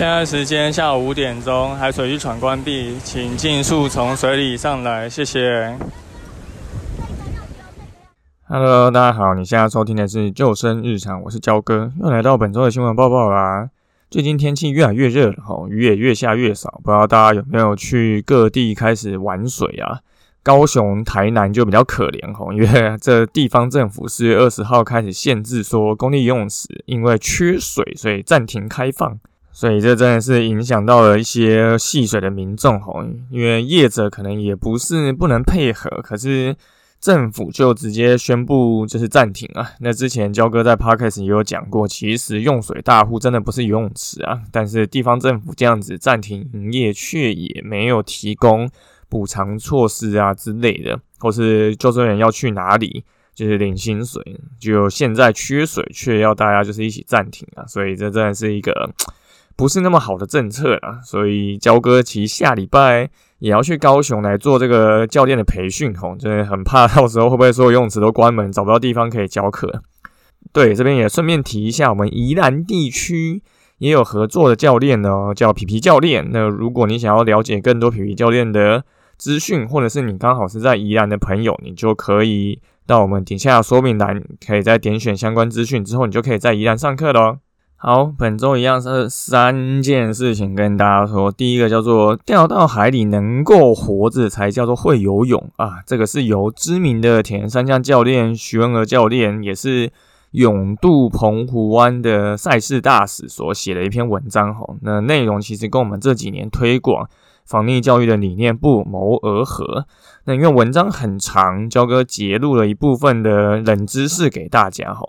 现在时间下午五点钟，海水浴场关闭，请尽速从水里上来，谢谢。Hello，大家好，你现在收听的是救生日常，我是焦哥，又来到本周的新闻报报啦。最近天气越来越热，吼，雨也越下越少，不知道大家有没有去各地开始玩水啊？高雄、台南就比较可怜，吼，因为这地方政府四月二十号开始限制说，公立游泳池因为缺水，所以暂停开放。所以这真的是影响到了一些戏水的民众哦，因为业者可能也不是不能配合，可是政府就直接宣布就是暂停啊。那之前焦哥在 podcast 也有讲过，其实用水大户真的不是游泳池啊，但是地方政府这样子暂停营业，却也没有提供补偿措施啊之类的，或是救生员要去哪里就是领薪水，就现在缺水却要大家就是一起暂停啊，所以这真的是一个。不是那么好的政策啦，所以焦哥其实下礼拜也要去高雄来做这个教练的培训吼，真的很怕到时候会不会所有游泳池都关门，找不到地方可以教课。对，这边也顺便提一下，我们宜兰地区也有合作的教练呢，叫皮皮教练。那如果你想要了解更多皮皮教练的资讯，或者是你刚好是在宜兰的朋友，你就可以到我们底下说明栏，可以在点选相关资讯之后，你就可以在宜兰上课喽。好，本周一样是三件事情跟大家说。第一个叫做掉到海里能够活着才叫做会游泳啊，这个是由知名的铁人三项教练徐文娥教练，也是勇渡澎湖湾的赛事大使所写的一篇文章。哈，那内容其实跟我们这几年推广防溺教育的理念不谋而合。那因为文章很长，焦哥截录了一部分的冷知识给大家。哈。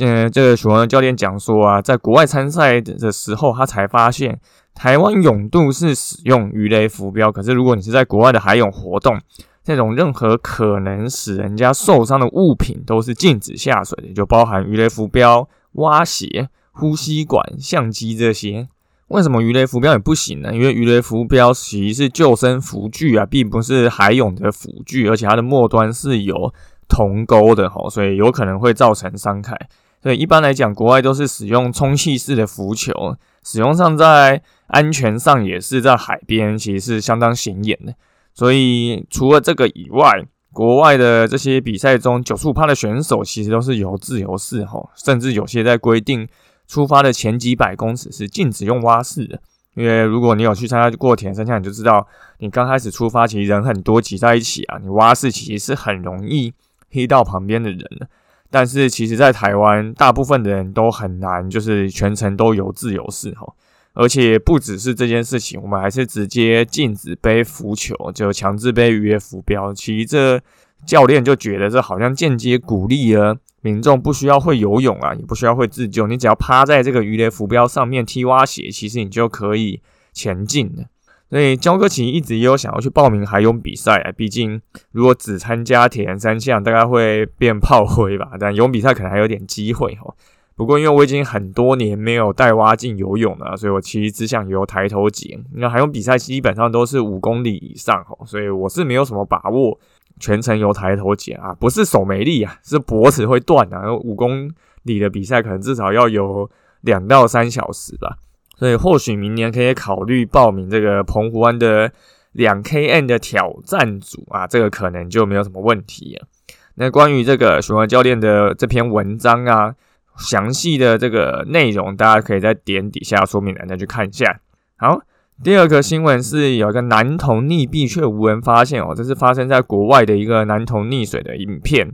呃，这个许文教练讲说啊，在国外参赛的时候，他才发现台湾泳渡是使用鱼雷浮标，可是如果你是在国外的海泳活动，这种任何可能使人家受伤的物品都是禁止下水的，就包含鱼雷浮标、蛙鞋、呼吸管、相机这些。为什么鱼雷浮标也不行呢？因为鱼雷浮标其实是救生浮具啊，并不是海泳的浮具，而且它的末端是有铜钩的吼，所以有可能会造成伤害。所以一般来讲，国外都是使用充气式的浮球，使用上在安全上也是在海边，其实是相当显眼的。所以除了这个以外，国外的这些比赛中，九十五趴的选手其实都是游自由式吼，甚至有些在规定出发的前几百公尺是禁止用蛙式的。因为如果你有去参加过田三项，你就知道，你刚开始出发其实人很多挤在一起啊，你蛙式其实是很容易黑到旁边的人的。但是其实，在台湾，大部分的人都很难，就是全程都游自由式哈。而且不只是这件事情，我们还是直接禁止背浮球，就强制背鱼雷浮标。其实这教练就觉得这好像间接鼓励了民众不需要会游泳啊，也不需要会自救，你只要趴在这个鱼雷浮标上面踢蛙鞋，其实你就可以前进了。所以焦哥其实一直也有想要去报名海泳比赛啊，毕竟如果只参加铁人三项，大概会变炮灰吧。但游泳比赛可能还有点机会哈。不过因为我已经很多年没有带蛙镜游泳了，所以我其实只想游抬头捡。那海泳比赛基本上都是五公里以上哈，所以我是没有什么把握全程游抬头捡啊。不是手没力啊，是脖子会断啊。五公里的比赛可能至少要游两到三小时吧。所以或许明年可以考虑报名这个澎湖湾的两 K N 的挑战组啊，这个可能就没有什么问题了。那关于这个循环教练的这篇文章啊，详细的这个内容，大家可以在点底下说明栏再去看一下。好，第二个新闻是有一个男童溺毙却无人发现哦，这是发生在国外的一个男童溺水的影片。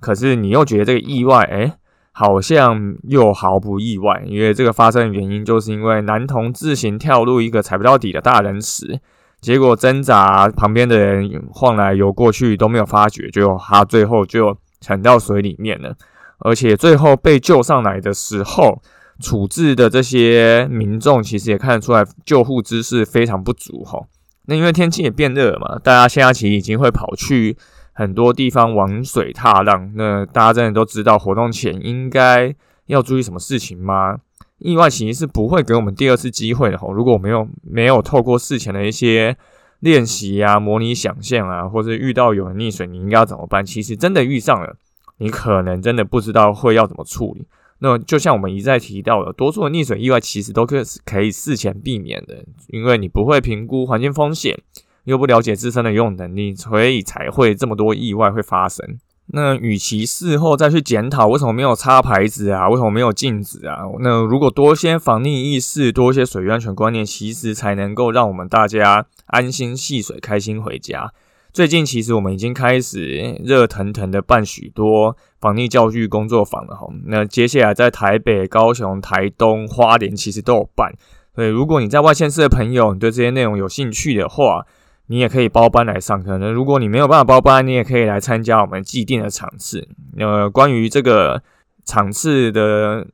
可是你又觉得这个意外，哎？好像又毫不意外，因为这个发生的原因就是因为男童自行跳入一个踩不到底的大人池，结果挣扎旁边的人晃来游过去都没有发觉，就他最后就沉到水里面了。而且最后被救上来的时候，处置的这些民众其实也看得出来救护知识非常不足哈。那因为天气也变热了嘛，大家现在其实已经会跑去很多地方玩水踏浪。那大家真的都知道活动前应该要注意什么事情吗？意外其实是不会给我们第二次机会的哈。如果没有没有透过事前的一些练习啊、模拟想象啊，或者遇到有人溺水，你应该要怎么办？其实真的遇上了，你可能真的不知道会要怎么处理。那就像我们一再提到的，多数的溺水意外其实都可可以事前避免的，因为你不会评估环境风险，又不了解自身的游泳能力，所以才会这么多意外会发生。那与其事后再去检讨为什么没有插牌子啊，为什么没有禁止啊，那如果多些防溺意识，多些水域安全观念，其实才能够让我们大家安心戏水，开心回家。最近其实我们已经开始热腾腾的办许多防溺教育工作坊了哈。那接下来在台北、高雄、台东、花莲其实都有办。所以如果你在外县市的朋友，你对这些内容有兴趣的话，你也可以包班来上课。那如果你没有办法包班，你也可以来参加我们既定的场次。呃，关于这个场次的。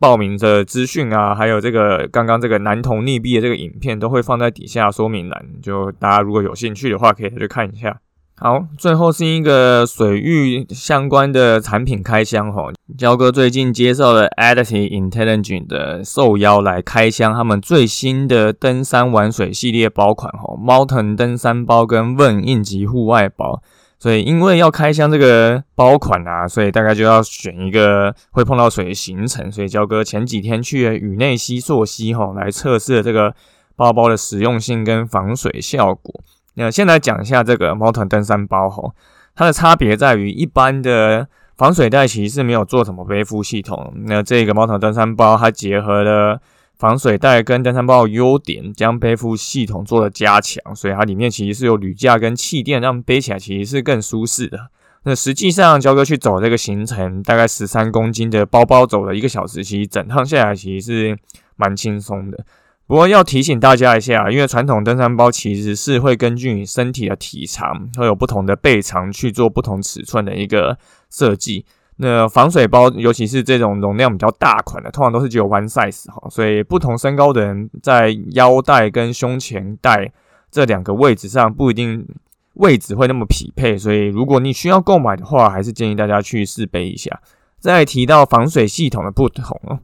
报名的资讯啊，还有这个刚刚这个男童溺毙的这个影片，都会放在底下说明栏，就大家如果有兴趣的话，可以去看一下。好，最后是一个水域相关的产品开箱哈，焦哥最近接受了 Additive Intelligence 的受邀来开箱他们最新的登山玩水系列包款哈，猫腾登山包跟问应急户外包。所以，因为要开箱这个包款啊，所以大概就要选一个会碰到水的行程。所以，焦哥前几天去了宇内西溯溪哈，来测试这个包包的实用性跟防水效果。那先来讲一下这个猫团登山包哈，它的差别在于一般的防水袋其实是没有做什么背负系统。那这个猫团登山包它结合了。防水袋跟登山包的优点，将背负系统做了加强，所以它里面其实是有铝架跟气垫，让背起来其实是更舒适的。那实际上，焦哥去走这个行程，大概十三公斤的包包走了一个小时，其实整趟下来其实是蛮轻松的。不过要提醒大家一下，因为传统登山包其实是会根据你身体的体长，会有不同的背长去做不同尺寸的一个设计。那防水包，尤其是这种容量比较大款的，通常都是只有 one size 哈，所以不同身高的人在腰带跟胸前带这两个位置上不一定位置会那么匹配，所以如果你需要购买的话，还是建议大家去试背一下。再提到防水系统的不同哦，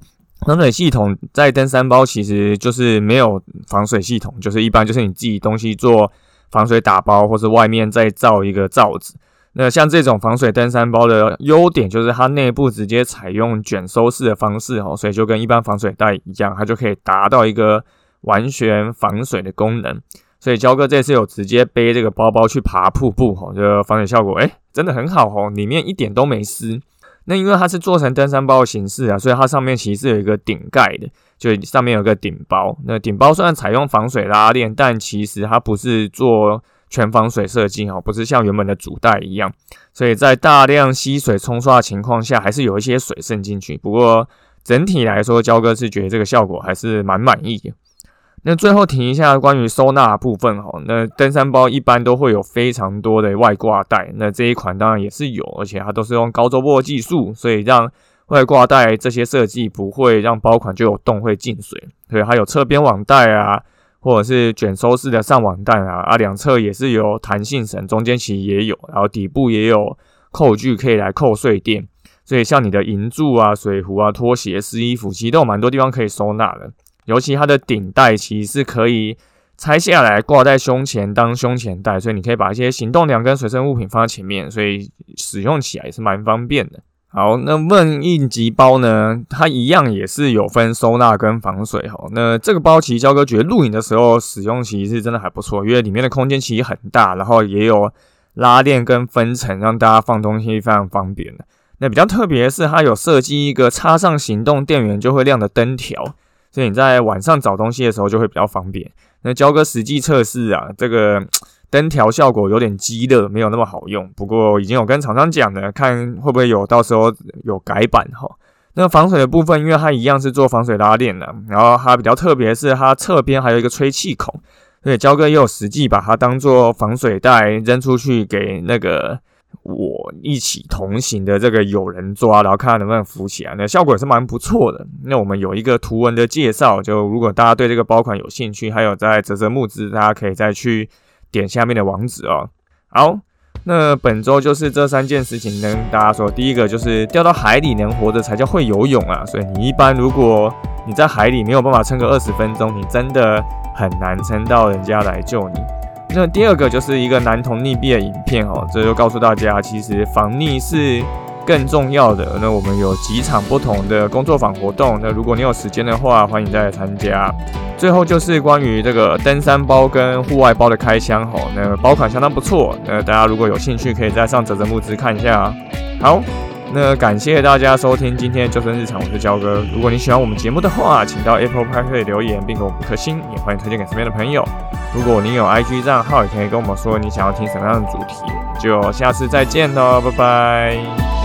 防水系统在登山包其实就是没有防水系统，就是一般就是你自己东西做防水打包，或是外面再罩一个罩子。那像这种防水登山包的优点就是它内部直接采用卷收式的方式哦，所以就跟一般防水袋一样，它就可以达到一个完全防水的功能。所以焦哥这次有直接背这个包包去爬瀑布哈，就防水效果哎真的很好哦，里面一点都没湿。那因为它是做成登山包的形式啊，所以它上面其实是有一个顶盖的，就上面有个顶包。那顶包虽然采用防水拉链，但其实它不是做。全防水设计哦，不是像原本的主带一样，所以在大量吸水冲刷的情况下，还是有一些水渗进去。不过整体来说，焦哥是觉得这个效果还是蛮满意的。那最后提一下关于收纳部分哈，那登山包一般都会有非常多的外挂带，那这一款当然也是有，而且它都是用高周波技术，所以让外挂带这些设计不会让包款就有洞会进水，所以它有侧边网带啊。或者是卷收式的上网袋啊，啊，两侧也是有弹性绳，中间其实也有，然后底部也有扣具可以来扣碎垫，所以像你的银柱啊、水壶啊、拖鞋、湿衣服，其实都有蛮多地方可以收纳的。尤其它的顶带其实是可以拆下来挂在胸前当胸前带，所以你可以把一些行动粮跟随身物品放在前面，所以使用起来也是蛮方便的。好，那问应急包呢？它一样也是有分收纳跟防水哈。那这个包其实焦哥觉得录影的时候使用其实是真的还不错，因为里面的空间其实很大，然后也有拉链跟分层，让大家放东西非常方便的。那比较特别的是，它有设计一个插上行动电源就会亮的灯条，所以你在晚上找东西的时候就会比较方便。那焦哥实际测试啊，这个。灯条效果有点激热，没有那么好用。不过已经有跟厂商讲了，看会不会有到时候有改版哈。那个防水的部分，因为它一样是做防水拉链的，然后它比较特别是它侧边还有一个吹气孔，所以焦哥也有实际把它当做防水袋扔出去给那个我一起同行的这个有人抓，然后看他能不能浮起来，那效果也是蛮不错的。那我们有一个图文的介绍，就如果大家对这个包款有兴趣，还有在泽泽募资，大家可以再去点下面的网址哦。好，那本周就是这三件事情跟大家说。第一个就是掉到海里能活着才叫会游泳啊，所以你一般如果你在海里没有办法撑个二十分钟，你真的很难撑到人家来救你。那第二个就是一个男童溺毙的影片哦，这就告诉大家，其实防溺是更重要的。那我们有几场不同的工作坊活动，那如果你有时间的话，欢迎再来参加。最后就是关于这个登山包跟户外包的开箱哦，那包款相当不错，那大家如果有兴趣，可以再上泽泽木资看一下。好。那感谢大家收听今天的救生日常，我是焦哥。如果你喜欢我们节目的话，请到 Apple Podcast 留言并给我们颗星，也欢迎推荐给身边的朋友。如果你有 IG 账号，也可以跟我们说你想要听什么样的主题。就下次再见喽，拜拜。